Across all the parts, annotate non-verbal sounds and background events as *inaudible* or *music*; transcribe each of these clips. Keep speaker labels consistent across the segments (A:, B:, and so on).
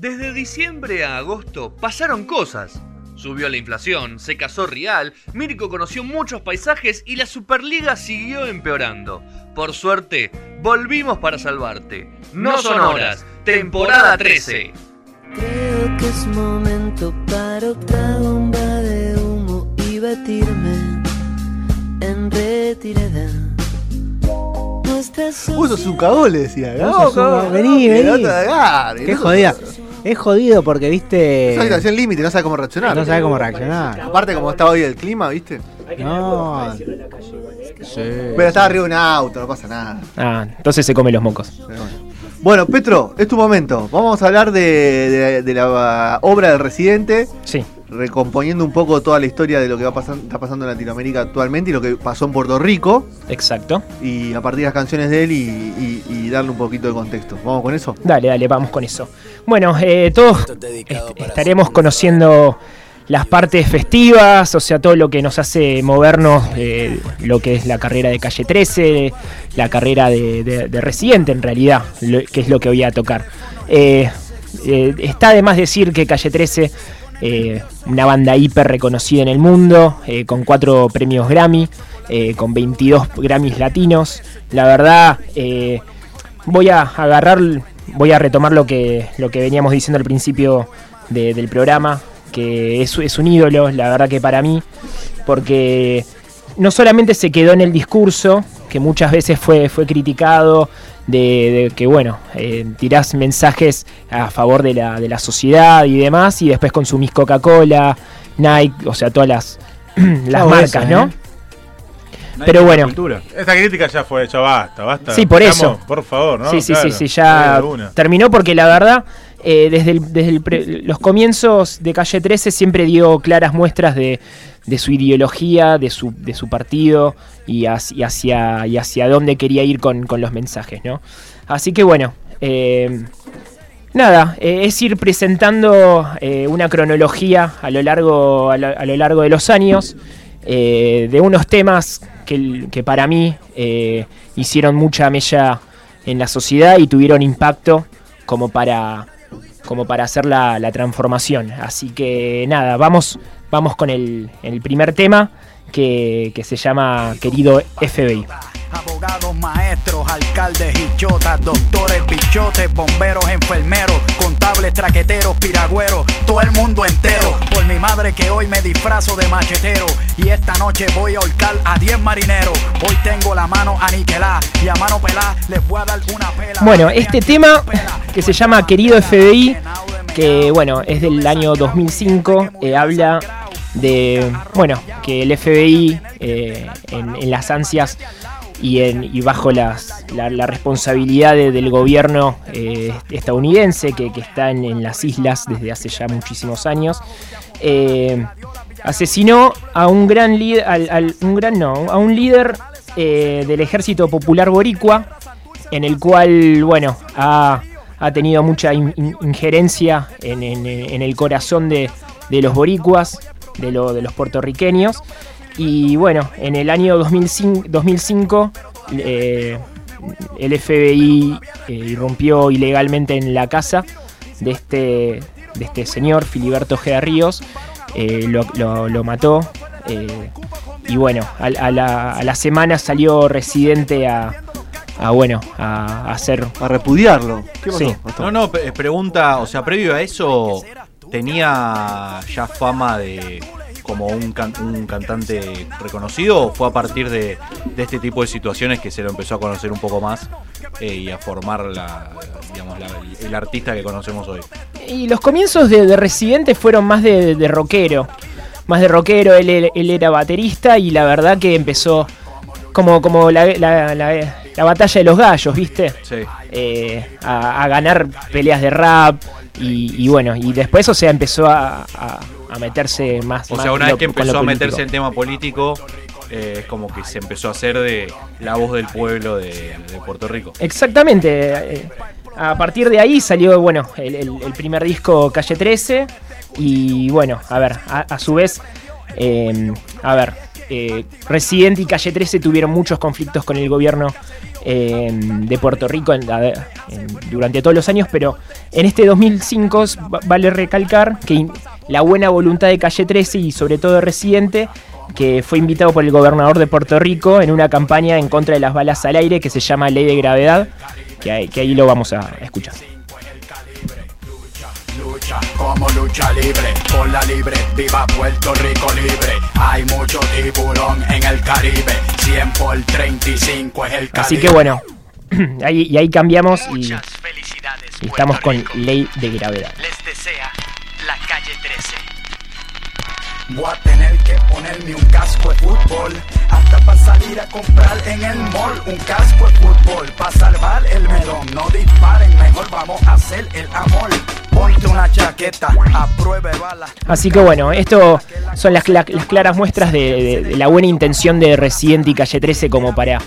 A: Desde diciembre a agosto pasaron cosas. Subió la inflación, se casó Real, Mirko conoció muchos paisajes y la Superliga siguió empeorando. Por suerte, volvimos para salvarte. No son horas, temporada 13.
B: Creo que es momento para otra bomba de humo y batirme en retirada.
C: Uso su cagón, le decía.
D: No,
C: cagón,
D: vení, vení. Qué jodida. Es jodido porque, viste.
C: Esa situación límite, no sabe cómo reaccionar.
D: No sabe cómo reaccionar.
C: Aparte, como está hoy el clima, ¿viste?
D: No.
C: Pero estaba arriba de un auto, no pasa nada.
E: Ah, entonces se come los mocos.
C: Bueno, Petro, es tu momento. Vamos a hablar de, de- de la obra del residente.
E: Sí.
C: Recomponiendo un poco toda la historia de lo que va pasando, está pasando en Latinoamérica actualmente y lo que pasó en Puerto Rico.
E: Exacto.
C: Y a partir de las canciones de él y, y- y darle un poquito de contexto. ¿Vamos con eso?
E: Dale, dale, vamos con eso. Bueno, eh, todos est- estaremos conociendo las partes festivas, o sea, todo lo que nos hace movernos, eh, lo que es la carrera de Calle 13, la carrera de, de- de Residente en realidad, lo- que es lo que voy a tocar. Eh, eh, está de más decir que Calle 13, eh, una banda hiper reconocida en el mundo, eh, con cuatro premios Grammy, eh, con 22 Grammys latinos. La verdad, voy a agarrar, voy a retomar lo que, lo que veníamos diciendo al principio de- del programa, que es, es un ídolo, la verdad que para mí, porque no solamente se quedó en el discurso, que muchas veces fue, fue criticado, de, de que bueno, eh, tirás mensajes a favor de la, de la sociedad y demás, y después consumís Coca-Cola, Nike, o sea, todas las, *clears throat* las
D: Todo
E: marcas,
D: eso,
E: ¿no?
D: ¿eh?
E: Pero bueno,
F: Esta crítica ya fue, ya basta, basta.
E: Sí, por
F: Estamos,
E: eso.
F: Por favor, ¿no?
E: Sí, sí,
F: Claro,
E: sí, sí, ya terminó porque la verdad, eh, desde, el- pre- los comienzos de Calle 13 siempre dio claras muestras de, su ideología, de su, partido y hacia, dónde quería ir con, los mensajes, ¿no? Así que bueno, eh, nada, eh, es ir presentando una cronología a lo largo, de los años de unos temas que, para mí hicieron mucha mella en la sociedad y tuvieron impacto como para, como para hacer la, la transformación. Así que nada, vamos, vamos con el, el primer tema que, que se llama Querido FBI.
G: Abogados, maestros, alcaldes y chotas, doctores, bichotes, bomberos, enfermeros, contables, traqueteros, piragüeros, todo el mundo entero. Por mi madre que hoy me disfrazo de machetero y esta noche voy a ahorcar a 10 marineros. Hoy tengo la mano aniquilada y a mano pelada les voy a dar una pela.
E: Bueno, este tema que se llama Querido FBI, que bueno, es del año 2005, eh, habla de, bueno, que el FBI eh, en, en las ansias y, bajo las- la, responsabilidad de- del gobierno eh, estadounidense que, está en, las islas desde hace ya muchísimos años, eh, asesinó a un gran líder, al, un gran no, a un líder eh, del ejército popular boricua, en el cual, bueno, ha, tenido mucha in- in- injerencia en, el corazón de, de los boricuas, de, lo- de los puertorriqueños. Y bueno, en el año 2005, 2005 eh, el FBI eh, irrumpió ilegalmente en la casa de este, de este señor, Filiberto G. Ríos, eh, lo, lo- lo mató. eh, y bueno, a, a la, a la semana salió residente a, a, bueno, a, hacer...
C: A repudiarlo. ¿Qué pasó,
E: Sí.
H: No, no, pregunta, o sea, previo a eso, ¿tenía ya fama de como un, can- un cantante reconocido o fue a partir de, de este tipo de situaciones que se lo empezó a conocer un poco más eh, y a formar la, digamos, la- el artista que conocemos hoy?
E: Y los comienzos de, de Residente fueron más de, de rockero. Más de rockero, él, era baterista y la verdad que empezó como, como la, la- la- la batalla de los gallos, ¿viste?
H: Sí.
E: Eh, a, a ganar peleas de rap y, y bueno, y después, o sea, empezó a, a- a meterse más.
H: O
E: más
H: sea, una vez que empezó a meterse en tema político, eh, es como que se empezó a hacer de la voz del pueblo de, de Puerto Rico.
E: Exactamente. eh, A partir de ahí salió, bueno, el, el- el primer disco Calle 13. Y bueno, a ver, a, a su vez, eh, a ver, eh, Residente y Calle 13 tuvieron muchos conflictos con el gobierno eh, de Puerto Rico durante todos los años, pero en este 2005 s- va- vale recalcar que la buena voluntad de Calle 13 y sobre todo de Residente, que fue invitado por el gobernador de Puerto Rico en una campaña en contra de las balas al aire que se llama Ley de Gravedad, que que ahí lo vamos a escuchar.
G: Lucha como lucha libre, por la libre, viva Puerto Rico libre. Hay mucho tiburón en el Caribe, 100 por 35 es el Caribe.
E: Así que bueno, *clears throat* ahí, y ahí cambiamos y, y estamos con
I: Rico.
E: Ley de Gravedad.
I: Les desea la calle 13.
G: Voy a tener que ponerme un casco de fútbol salir a comprar en el mall un casco de fútbol para salvar el melón. No disparen, mejor vamos a hacer el amor. Ponte una chaqueta a prueba de bala.
E: Así que bueno, esto son las, cla- las claras muestras de, de- de la buena intención de Residente y Calle 13 como para,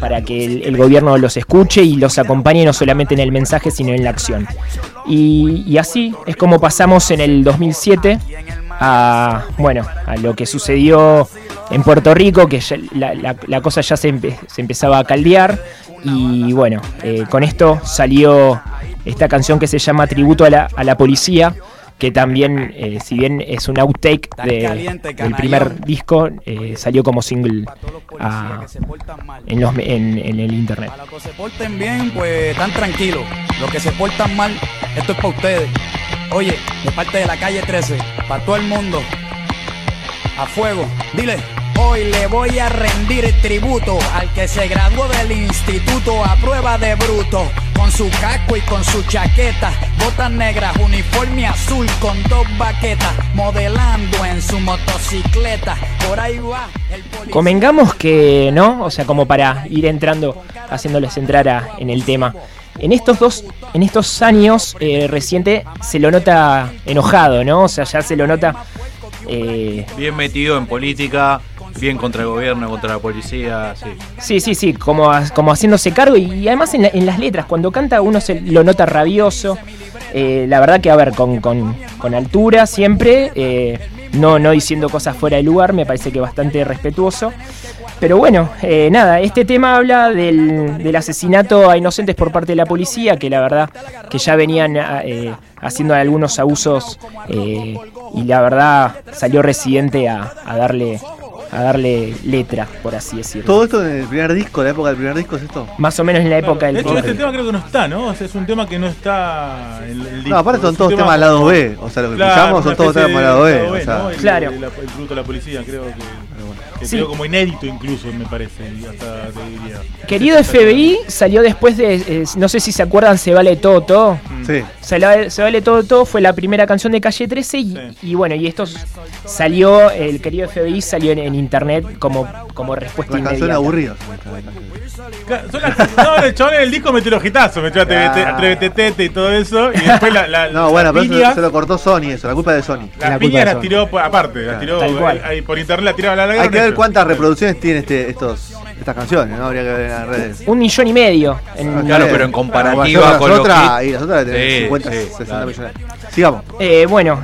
E: para que el, el gobierno los escuche y los acompañe no solamente en el mensaje sino en la acción. Y, y así es como pasamos en el 2007 a, bueno, a lo que sucedió en Puerto Rico, que ya la, la- la cosa ya se, empe- se empezaba a caldear. Y bueno, eh, con esto salió esta canción que se llama Tributo a la, a la Policía, que también, eh, si bien es un outtake de- del primer disco, eh, salió como single a- en, los, en, en el internet.
G: Para los que se porten bien, pues están tranquilos. Los que se portan mal, esto es para ustedes. Oye, de parte de la calle 13, para todo el mundo, a fuego. Dile. Hoy le voy a rendir tributo al que se graduó del instituto a prueba de bruto. Con su casco y con su chaqueta, botas negras, uniforme azul con dos baquetas, modelando en su motocicleta. Por ahí va el policía.
E: Convengamos que, ¿no? O sea, como para ir entrando, haciéndoles entrar a- en el tema. En estos dos, en estos años eh, reciente se lo nota enojado, ¿no? O sea, ya se lo nota. eh,
H: Bien metido en política, bien contra el gobierno, contra la policía, sí.
E: Sí, sí, sí, como, como haciéndose cargo y, y además en, la- en las letras, cuando canta uno se lo nota rabioso. Eh, la verdad que, a ver, con, con- con altura siempre, eh, no, no diciendo cosas fuera de lugar, me parece que bastante respetuoso. Pero bueno, eh, nada, este tema habla del, del asesinato a inocentes por parte de la policía, que la verdad que ya venían eh, haciendo algunos abusos eh, y la verdad salió residente a, a darle a darle letra, por así decirlo.
C: Todo esto en el primer disco, la época del primer disco es esto.
E: Más o menos en la época del
F: De hecho,
E: primer
F: este tema creo que no está, ¿no? O sea, es un tema que no está en el disco.
C: No, aparte son todos
F: tema
C: temas lado
F: como-
C: B. O sea, lo que
F: Claro,
C: escuchamos son todos temas
F: de
C: lado B.
F: lado
C: O
F: B,
C: sea,
F: ¿no? El-
E: Claro.
F: El, el a la policía, creo que, que
E: Sí.
F: quedó como inédito incluso, me parece, y hasta te diría.
E: Querido FBI salió después de, eh, no sé si se acuerdan, Se Vale Todo Todo.
C: Sí.
E: Se, la- Se Vale Todo Todo fue la primera canción de Calle 13 y,
F: Sí.
E: y bueno, y esto salió, el querido FBI salió en, en internet como, como respuesta
C: Una canción aburrida.
F: Claro, son las- no, el chabón en el disco metió los hitazos, metió a TVT, a TVT Tete y todo eso, y después la, la,
C: No, bueno, pero
F: piñas,
C: se lo cortó Sony, eso, la culpa de Sony.
F: las
E: la
F: piñas las tiró aparte, las tiró
E: Tal cual.
F: ahí, ahí por internet, la tiraba a la
C: Hay que ver cuántas reproducciones tiene este, estos, estas canciones, ¿no? Habría que ver en las redes.
E: Un millón y medio. en-
H: Claro, pero en comparativa
C: Bueno,
H: con
C: las otras, y las otras tener
H: Sí,
C: 50,
H: sí,
C: 60
H: claro.
C: millones. Sigamos.
E: Eh, bueno,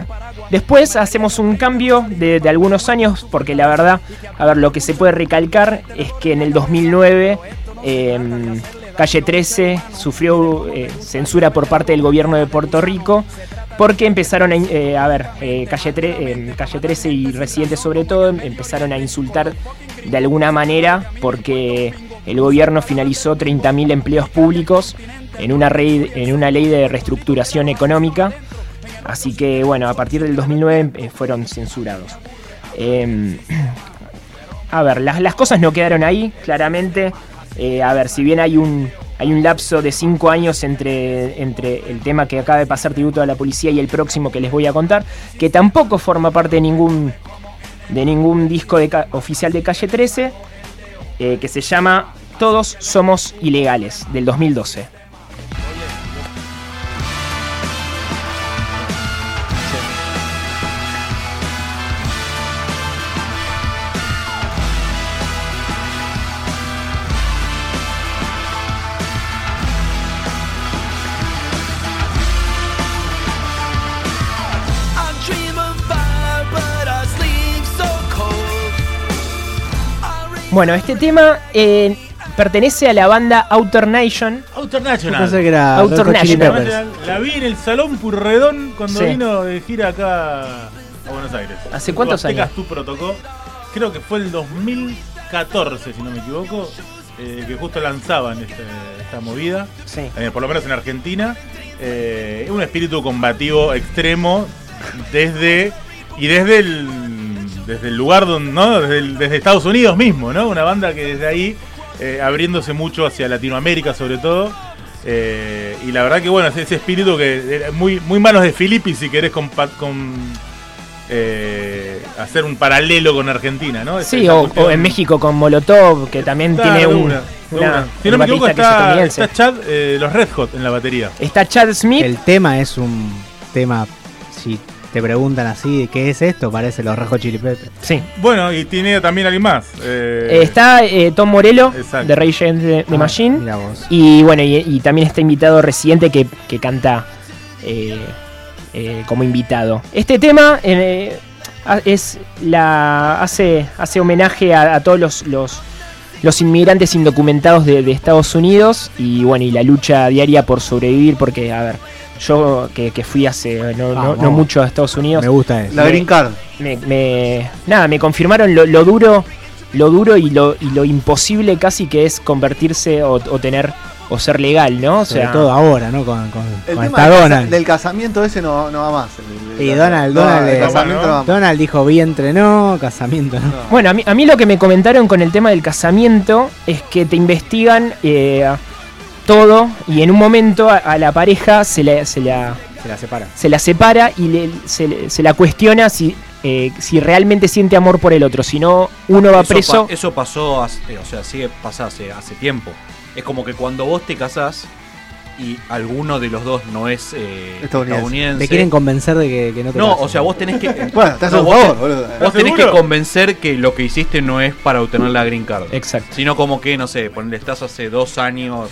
E: después hacemos un cambio de, de algunos años, porque la verdad, a ver, lo que se puede recalcar es que en el 2009 eh, Calle 13 sufrió eh, censura por parte del gobierno de Puerto Rico. Porque empezaron a, eh, a ver, eh, Calle, Tre- Calle 13 y Residentes sobre todo empezaron a insultar de alguna manera porque el gobierno finalizó 30.000 empleos públicos en una, rey- en una ley de reestructuración económica Así que bueno, a partir del 2009 eh, fueron censurados. Eh, *clears throat* a ver, las, las cosas no quedaron ahí, claramente. A ver, si bien hay un, hay un lapso de cinco años entre, entre el tema que acaba de pasar tributo a la policía y el próximo que les voy a contar, que tampoco forma parte de ningún, de ningún disco de oficial de Calle 13, eh, que se llama Todos Somos Ilegales, del 2012. Bueno, este tema eh, pertenece a la banda Outer Nation.
F: Outer National.
D: pensé que era
E: Outer
D: Chili
E: National.
D: Peppers.
F: La vi en el Salón Purredón cuando
E: Sí.
F: vino de gira acá a Buenos Aires.
E: ¿Hace cuántos años?
F: Tu Protocó. Creo que fue el 2014, si no me equivoco, eh, que justo lanzaban este- esta movida,
E: Sí.
F: eh, por lo menos en Argentina. Eh, un espíritu combativo extremo desde y desde el desde el lugar donde no desde, el- desde Estados Unidos mismo no una banda que desde ahí eh, abriéndose mucho hacia Latinoamérica sobre todo. Eh, y la verdad que bueno ese, ese espíritu que era muy muy manos de Filippi si querés compa- con eh, hacer un paralelo con Argentina no Esa-
E: Sí,
F: esa
E: o, en México con Molotov, que también tiene
F: de
E: un,
F: una, de
E: una-
F: una. Si no me equivoco está, está Chad eh, los Red Hot en la batería.
E: Está Chad Smith.
D: El tema es un tema, si te preguntan así, ¿qué es esto? Parece los Hot Chili Peppers.
E: Sí.
F: bueno y tiene también alguien más eh,
E: está eh, Tom Morello,
F: Exacto.
E: de Rage Against the,
D: Ah,
E: Machine.
D: mira vos.
E: Y bueno, y, y también está invitado Residente que, que canta eh, eh, como invitado. Este tema eh, es la hace, hace homenaje a, a todos los, los, los inmigrantes indocumentados de, de Estados Unidos y bueno, y la lucha diaria por sobrevivir, porque a ver, yo que, que fui hace no, no- mucho a Estados Unidos,
D: Me gusta eso.
C: La
E: Me-
C: Green Card.
E: me, me- nada, me confirmaron lo, lo duro, lo duro y lo, y lo imposible casi que es convertirse o, o tener o ser legal, ¿no? O
D: Sobre
E: sea,
D: todo ahora, ¿no? Con, con,
C: El
D: con
C: tema
D: esta
C: del, casa-
D: Donald.
C: del casamiento ese no, no va más. El- el-
D: Y Donald-
C: no,
D: Donald
C: el
D: le-
C: casamiento no va más.
D: Donald dijo vientre no, casamiento no.
C: No.
E: bueno, a mí, a mí lo que me comentaron con el tema del casamiento es que te investigan eh, todo y en un momento a, a la pareja se la, se la,
D: Se la separa.
E: se la separa y le- se, la cuestiona si, eh, si realmente siente amor por el otro. Si no, uno va
H: Eso
E: preso.
H: pa- eso pasó, hace- eh, o sea, sigue pasando hace, hace tiempo. Es como que cuando vos te casás y alguno de los dos no es eh,
C: Estadounidense.
H: estadounidense.
D: Te quieren convencer de que, que no te
H: no,
D: cases.
H: o sea, vos tenés que. *laughs*
C: Bueno, te hace
H: no,
C: un
H: vos
C: favor,
H: te-
C: boludo.
H: Vos tenés que convencer que lo que hiciste no es para obtener la green card.
E: Exacto.
H: Sino como que, no sé, ponle, estás hace dos años,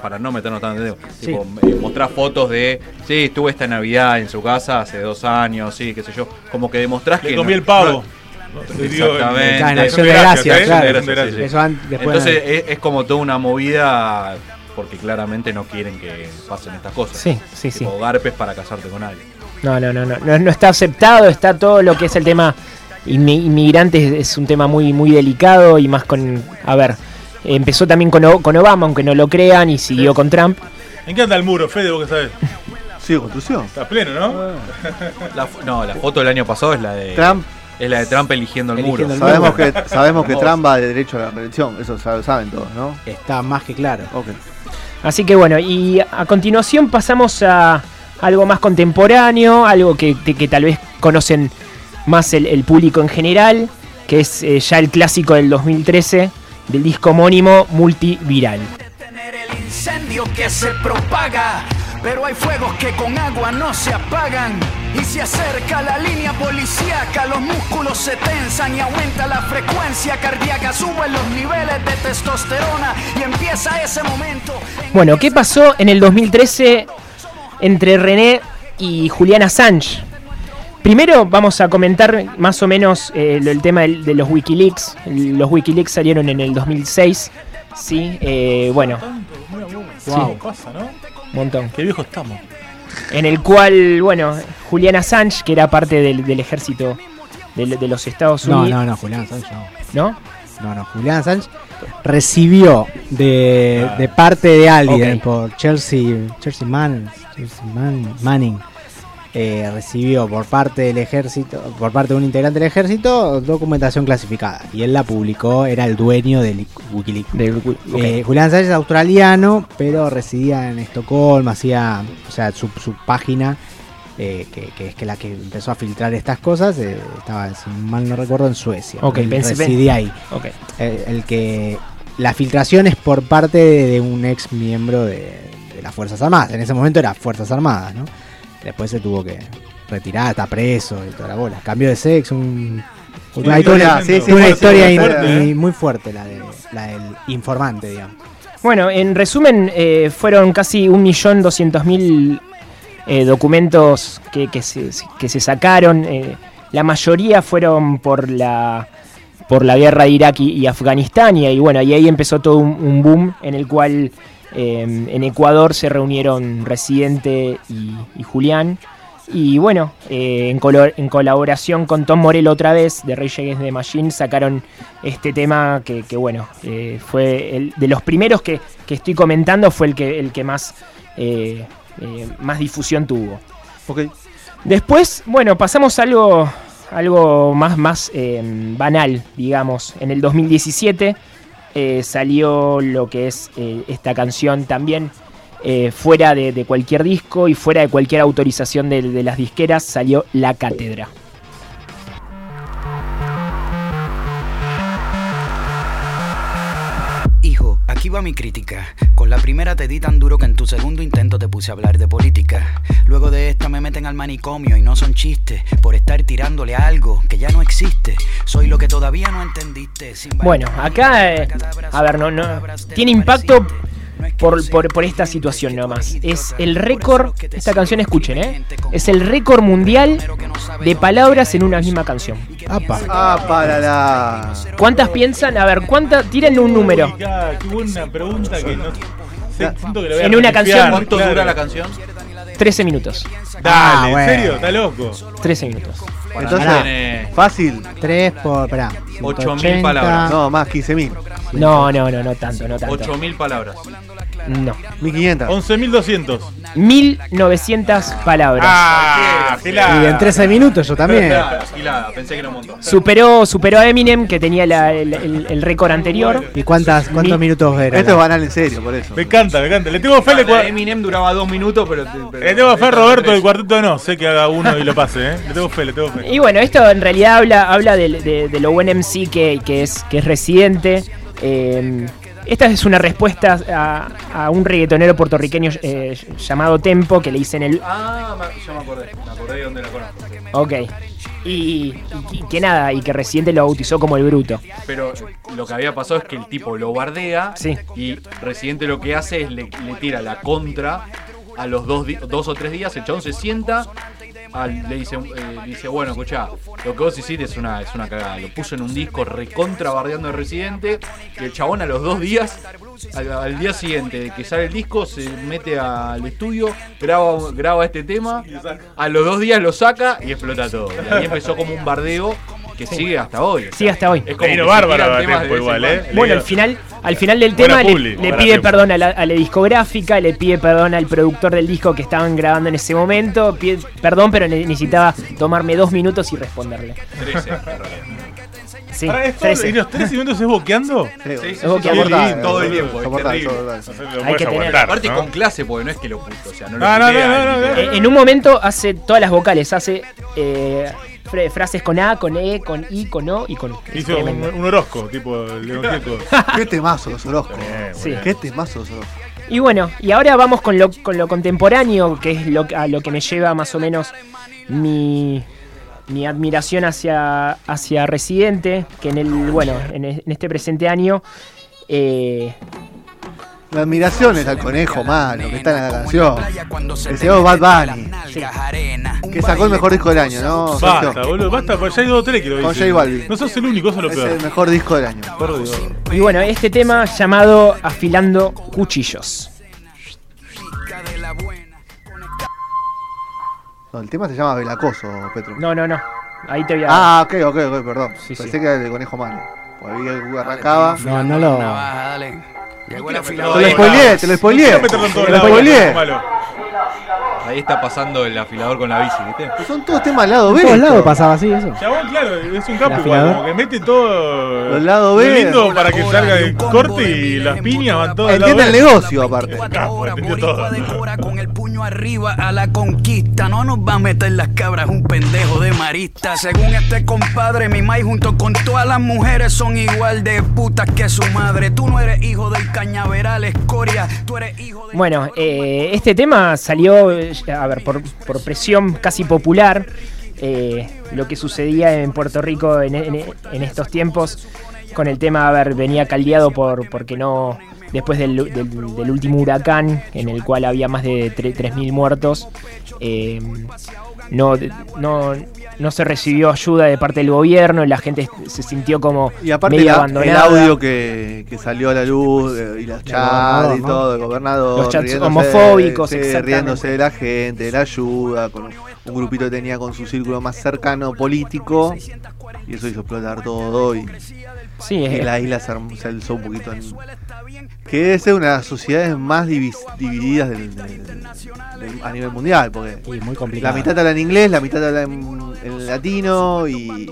H: para no meternos tan en tipo, eh, mostrar fotos de, sí, estuve esta Navidad en su casa hace dos años, sí, qué sé yo. Como que demostrás
F: le
H: que.
F: comí
H: no-
F: el pavo
H: no- Exactamente.
D: Claro, acción de
F: gracias,
D: gracias,
F: ¿eh?
D: claro.
H: Sí, sí. Entonces es, es como toda una movida porque claramente no quieren que pasen estas cosas.
E: Sí, sí, sí.
H: Tipo garpes para casarte con alguien.
E: No, no, no, no, no, no está aceptado, está todo lo que es el tema inmi- inmigrantes, es un tema muy, muy delicado y más con, a ver, empezó también con, O- con Obama, aunque no lo crean, y siguió con Trump.
F: ¿En qué anda el muro, Fede? ¿Vos qué sabés?
C: Sigue construcción.
F: Está pleno, ¿no?
H: La no, la foto del año pasado es la de
C: Trump,
H: es la de Trump eligiendo el
D: Eligiendo
H: muro.
D: el
C: sabemos que, sabemos que. Trump va de derecho a la reelección. Eso sabe- saben todos, ¿no?
D: está más que claro.
C: Ok.
E: Así que bueno, y a continuación pasamos a algo más contemporáneo, algo que, que- que tal vez conocen más el, el público en general, que es eh, ya el clásico del 2013, del disco homónimo multiviral.
G: El incendio que se propaga. Pero hay fuegos que con agua no se apagan. Y se acerca la línea policíaca, los músculos se tensan y aumenta la frecuencia cardíaca, suben los niveles de testosterona y empieza ese momento. en
E: Bueno, ¿qué pasó en el 2013 entre René y Julián Assange? Primero vamos a comentar más o menos eh, lo- el tema de los Wikileaks. Los Wikileaks salieron en el 2006. Sí, eh, bueno,
F: Wow. no?
E: un montón.
F: Qué viejo estamos.
E: En el cual, bueno, Julián Assange, que era parte del, del ejército de, de los Estados
D: No,
E: Unidos.
D: no, no, Julián Assange no.
E: ¿no?
D: No, no, Julián Assange recibió de, de parte de alguien por Chelsea, Chelsea Manning, Chelsea Man- Manning, eh, recibió por parte del ejército, por parte de un integrante del ejército, documentación clasificada. Y él la publicó, era el dueño del Wikileaks.
E: Del.
D: Eh, Julián Assange es australiano, pero residía en Estocolmo, hacía, o sea, su, su página, eh, que, que es que la que empezó a filtrar estas cosas, eh, estaba, si mal no recuerdo, en Suecia.
E: Ok,
D: Él
E: pensé-
D: residía ahí.
E: ok.
D: El, el que la filtración es por parte de, de un ex miembro de, de las Fuerzas Armadas. En ese momento era Fuerzas Armadas, ¿no? Después se tuvo que retirar, está preso y toda la bola. Cambio de sexo, un,
F: Una
C: historia, sí, sí,
D: una historia
C: muy
D: in-
C: fuerte,
F: ¿eh?
D: muy fuerte la, de, la del informante, digamos.
E: Bueno, en resumen, eh, fueron casi 1.200.000 eh, documentos que, que se, que se sacaron. eh, la mayoría fueron por la por la guerra de Irak y, y Afganistán. Y, bueno, y ahí empezó todo un, un boom en el cual eh, en Ecuador se reunieron Residente y, y Julián. Y bueno, eh, en, colo- en colaboración con Tom Morello otra vez, de Rage Against the Machine, sacaron este tema que, que, bueno, eh, fue el, de los primeros que, que estoy comentando, fue el que, el que más, eh, más difusión tuvo.
C: Ok.
E: Después, bueno, pasamos a algo, algo más, más eh, banal, digamos. En el 2017 eh, salió lo que es eh, esta canción también eh, fuera de, cualquier disco y fuera de cualquier autorización de, de las disqueras, salió La Cátedra.
G: Hijo, aquí va mi crítica. Con la primera te di tan duro que en tu segundo intento te puse a hablar de política. Luego de esta me meten al manicomio y no son chistes por estar tirándole a algo que ya no existe. Soy lo que todavía no entendiste. Sin
E: Bueno, acá, eh, a ver, no, no, tiene impacto por, por, por esta situación nomás. Es el récord, esta canción escuchen, ¿eh? Es el récord mundial de palabras en una misma canción.
D: Apa.
C: Ah, para la.
E: ¿Cuántas piensan? A ver, ¿cuántas? Tírenle un número.
F: Qué buena pregunta que no sé, siento que la voy a
E: En una canción-
H: ¿Cuánto
F: claro.
H: dura la canción?
E: 13 minutos.
F: Dale,
D: Ah,
F: ¿en
D: bueno.
F: serio? ¿Está loco?
E: 13 minutos.
C: Entonces,
D: Pará.
C: Fácil.
D: 3 por. Esperá.
H: 8.000
D: 180.
H: palabras.
C: No, más, 15.000.
E: No, no, no, no tanto, no tanto.
H: 8.000 palabras.
E: No.
C: 1.500.
F: 11.200.
E: 1900 palabras.
F: Ah,
D: Y en 13 minutos yo también.
H: Gilada, gilada, pensé que era un montón.
E: Superó, superó a Eminem, que tenía la- el, el- el récord anterior.
D: ¿Y cuántas, cuántos
E: Mi-
D: minutos era?
C: Esto es banal en serio, por eso.
F: Me encanta, me encanta. Le tengo fe, le,
H: La
F: cua-
H: Eminem duraba dos minutos, pero. pero-
F: le tengo fe a Roberto del cuarteto no. Sé que haga uno y lo pase, ¿eh? Le tengo fe, le tengo fe.
E: Y bueno, esto en realidad habla, habla de, de- de lo buen MC que, que es, que es residente. Eh, esta es una respuesta a, a un reggaetonero puertorriqueño eh, llamado Tempo que le dicen el.
H: Ah, ya me acordé. Me acordé de dónde la conozco.
E: Ok. Y, y- y que nada, y que Residente lo bautizó como el bruto.
H: Pero lo que había pasado es que el tipo lo bardea
E: Sí.
H: y Residente lo que hace es le, le tira la contra a los dos, dos o tres días. El chabón se sienta, al- le dice, eh, dice, bueno, escuchá, lo que vos hiciste es una, es una cagada. Lo puso en un disco recontra bardeando de Residente y el chabón a los dos días, al, al día siguiente de que sale el disco, se mete al estudio, graba, graba este tema, a los dos días lo saca y explota todo. Y ahí empezó como un bardeo que sigue hasta hoy.
E: Sigue hasta hoy.
H: Es como
F: bárbaro igual. ¿eh?
E: Bueno, al final, al final del tema le- le, pide perdón a la, a la discográfica, le pide perdón al productor del disco que estaban grabando en ese momento, pide perdón, pero ne- necesitaba tomarme dos minutos y responderle.
H: 13, en realidad.
E: Sí,
F: Pará, ¿esto-
E: 13.
F: ¿Y los tres segundos es boqueando?
C: Creo.
H: Sí, sí, sí,
E: que
H: sí, sí, todo el tiempo, es.
F: No sé, lo
E: Hay que tener-
H: Aparte
F: ¿no?
H: con clase, porque no es que lo puto, o sea, no lo
F: No, no,
H: putea,
F: no, no, no,
E: En, un momento hace todas las vocales, hace eh, frases con A, con E, con I, con O y con U.
F: Hizo un, un Orozco, tipo León Gieco. *laughs*
C: Qué temazo los Orozco.
F: Bien,
E: Sí.
F: bien.
C: Qué temazo los Orozco.
E: Y bueno, y ahora vamos con lo, con lo contemporáneo, que es lo, a lo que me lleva más o menos mi, mi admiración hacia, hacia Residente, que en el, bueno, en, en este presente año eh,
C: La admiración es al conejo malo que está en la canción. El señor Bad Bunny. Que sacó el mejor disco del año, ¿no?
F: Basta,
C: Sergio?
F: boludo, basta, porque ya hay dos o tres que lo
C: Con
F: dicen.
C: J Balvin.
F: No sos el único, eso es lo
C: Es
F: peor.
C: el mejor disco del año.
F: Por Dios.
E: Y bueno, este tema llamado Afilando Cuchillos.
C: No, el tema se llama Velacoso, Petro.
E: No, no, no. Ahí te voy a...
C: Ah, ok, ok, ok, perdón.
E: Sí,
C: Pensé
E: sí.
C: que era el conejo malo. Porque vi que arrancaba.
D: No, no lo.
G: La
C: Te lo spoileé, te lo spoileé. Te lo spoileé.
H: Ahí está pasando el afilador con la bici, ¿viste?
C: Pues Son todos temas lado B.
D: En todos lados pasaba así eso.
F: Chabón, claro, es un capo igual, como que mete todo
C: Los lados
F: lo
C: B.
F: lindo para que salga el corte y las piñas van todas lado
C: Entiende el negocio, aparte.
G: Con el puño arriba a la conquista. No nos va a meter las cabras un pendejo de marista. Según este compadre, mi maíz junto con todas las mujeres son igual de putas que su madre. Tú no eres hijo del cañaveral, escoria. Tú eres hijo de.
E: Bueno, eh, este tema salió, eh, a ver, por, por presión casi popular, eh, lo que sucedía en Puerto Rico en, en- en estos tiempos. con el tema, a ver, venía caldeado por porque no después del, del- del último huracán, en el cual había más de tre- 3.000 muertos, eh, no, no, no se recibió ayuda de parte del gobierno, la gente se sintió como
C: Y aparte
E: medio
C: la- el
E: abandonada.
C: audio que, que salió a la luz eh, y las chats y todo, el gobernador.
E: Los chats
C: riéndose-
E: homofóbicos,
C: sí, riéndose de la gente, de la ayuda, con un grupito que tenía con su círculo más cercano político. Y eso hizo explotar todo y,
E: Sí,
C: y
E: es-
C: la isla se, se alzó un poquito en... Que debe ser una de las sociedades más divididas del- del- del- a nivel mundial, porque
D: Y muy
C: la mitad habla en inglés, la mitad habla en, en latino y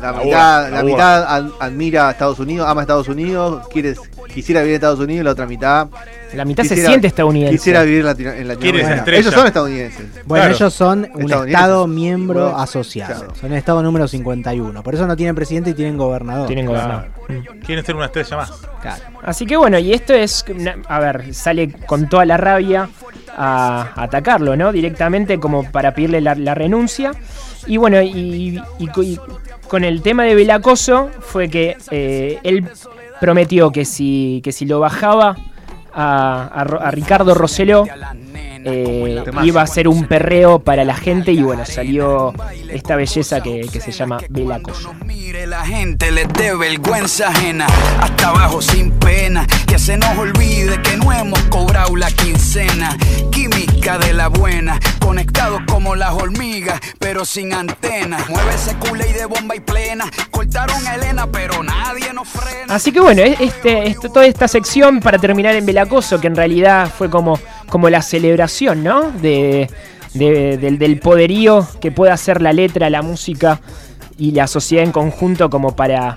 C: la mitad, la mitad ad- admira a Estados Unidos, ama a Estados Unidos, quiere, quisiera vivir en Estados Unidos y la otra mitad
E: la mitad se siente estadounidense.
C: quisiera vivir latino- en Latinoamérica. Ellos son estadounidenses.
D: Bueno,
F: Claro.
D: ellos son un estado miembro
C: Bueno,
D: asociado.
C: claro.
D: Son el estado número 51. Por eso no tienen presidente y tienen gobernador.
E: Tienen
F: Claro.
E: gobernador.
F: Quieren ser una estrella más.
D: Claro.
E: Así que bueno, y esto es, una- a ver, sale con toda la rabia a atacarlo, ¿no? Directamente como para pedirle la, la renuncia. Y bueno, y, y co- y con el tema de Belacoso fue que eh, él prometió que si, que si lo bajaba a, a a Ricardo Rosselló, eh, iba a ser un perreo para la gente y bueno, salió esta belleza que, que se llama Belacoso.
G: Mire, la gente les dé vergüenza ajena, hasta abajo sin pena. Que se nos olvide que no hemos cobrado la quincena. Química de la buena, conectados como las hormigas, pero sin antena. Mueve ese culé de bomba y plena. Cortaron a Elena, pero nadie nos frena.
E: Así que bueno, es- este, este- toda esta sección para terminar en Belacoso, que en realidad fue como, como la celebración, ¿no? De, de- del, del poderío que puede hacer la letra, la música y la sociedad en conjunto como para,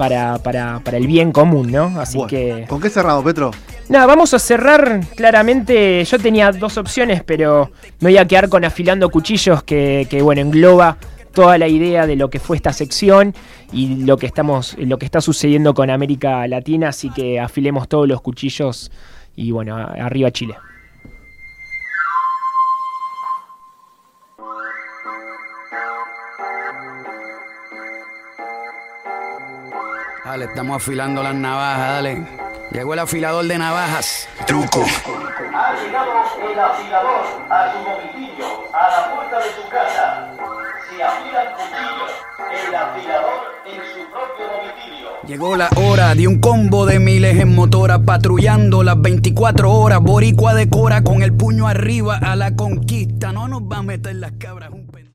E: para, para, para el bien común, ¿no? Así
C: Bueno,
E: que...
C: ¿Con qué cerramos, Petro?
E: Nada, vamos a cerrar claramente. Yo tenía dos opciones, pero me voy a quedar con Afilando Cuchillos, que, que, bueno, engloba toda la idea de lo que fue esta sección y lo que estamos, lo que está sucediendo con América Latina, así que afilemos todos los cuchillos y bueno, arriba Chile.
G: Dale, estamos afilando las navajas, dale. Llegó el afilador de navajas. Truco.
J: Ha llegado el afilador a su domicilio, a la puerta de su casa. Se afilan cuchillos, el afilador en su propio domicilio.
G: Llegó la hora de un combo de miles en motora patrullando las 24 horas. Boricua decora con el puño arriba a la conquista. No nos va a meter las cabras un